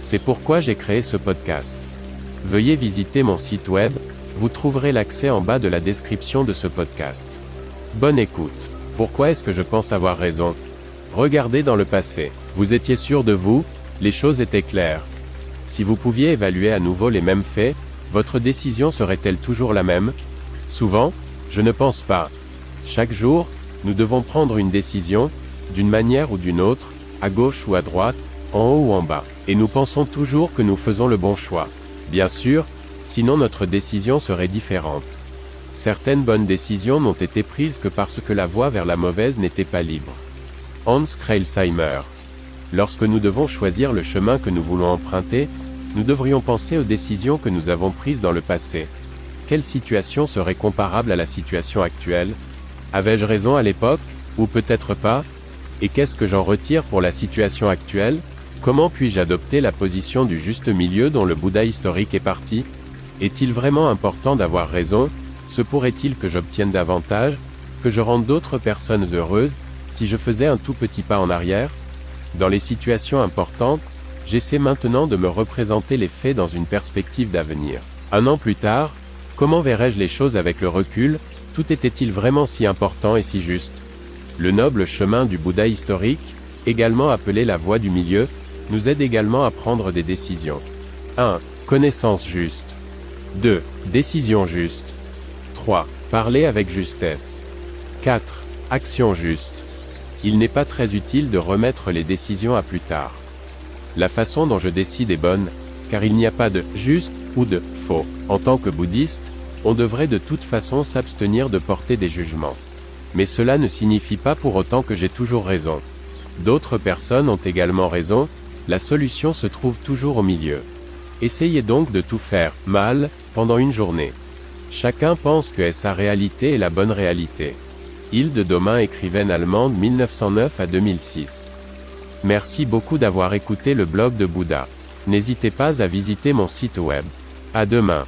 C'est pourquoi j'ai créé ce podcast. Veuillez visiter mon site web, vous trouverez l'accès en bas de la description de ce podcast. Bonne écoute. Pourquoi est-ce que je pense avoir raison? Regardez dans le passé. Vous étiez sûr de vous, les choses étaient claires. Si vous pouviez évaluer à nouveau les mêmes faits, votre décision serait-elle toujours la même? Souvent, je ne pense pas. Chaque jour, nous devons prendre une décision, d'une manière ou d'une autre, à gauche ou à droite, en haut ou en bas. Et nous pensons toujours que nous faisons le bon choix. Bien sûr, sinon notre décision serait différente. Certaines bonnes décisions n'ont été prises que parce que la voie vers la mauvaise n'était pas libre. Hans Kreilsheimer. Lorsque nous devons choisir le chemin que nous voulons emprunter, nous devrions penser aux décisions que nous avons prises dans le passé. Quelle situation serait comparable à la situation actuelle? Avais-je raison à l'époque Ou peut-être pas? Et qu'est-ce que j'en retire pour la situation actuelle? Comment puis-je adopter la position du juste milieu dont le Bouddha historique est parti? Est-il vraiment important d'avoir raison? Se pourrait-il que j'obtienne davantage? Que je rende d'autres personnes heureuses Si je faisais un tout petit pas en arrière? Dans les situations importantes, j'essaie maintenant de me représenter les faits dans une perspective d'avenir. Un an plus tard, comment verrais-je les choses avec le recul? Tout était-il vraiment si important et si juste? Le noble chemin du Bouddha historique, également appelé la voie du milieu, nous aide également à prendre des décisions. 1. Connaissance juste. 2. Décision juste. 3. Parler avec justesse. 4. Action juste. Il n'est pas très utile de remettre les décisions à plus tard. La façon dont je décide est bonne, car il n'y a pas de juste ou de faux. En tant que bouddhiste, on devrait de toute façon s'abstenir de porter des jugements. Mais cela ne signifie pas pour autant que j'ai toujours raison. D'autres personnes ont également raison, la solution se trouve toujours au milieu. Essayez donc de tout faire, mal, pendant une journée. Chacun pense que sa réalité est la bonne réalité. Hilde Domain écrivaine allemande 1909 à 2006. Merci beaucoup d'avoir écouté le blog de Bouddha. N'hésitez pas à visiter mon site web. À demain.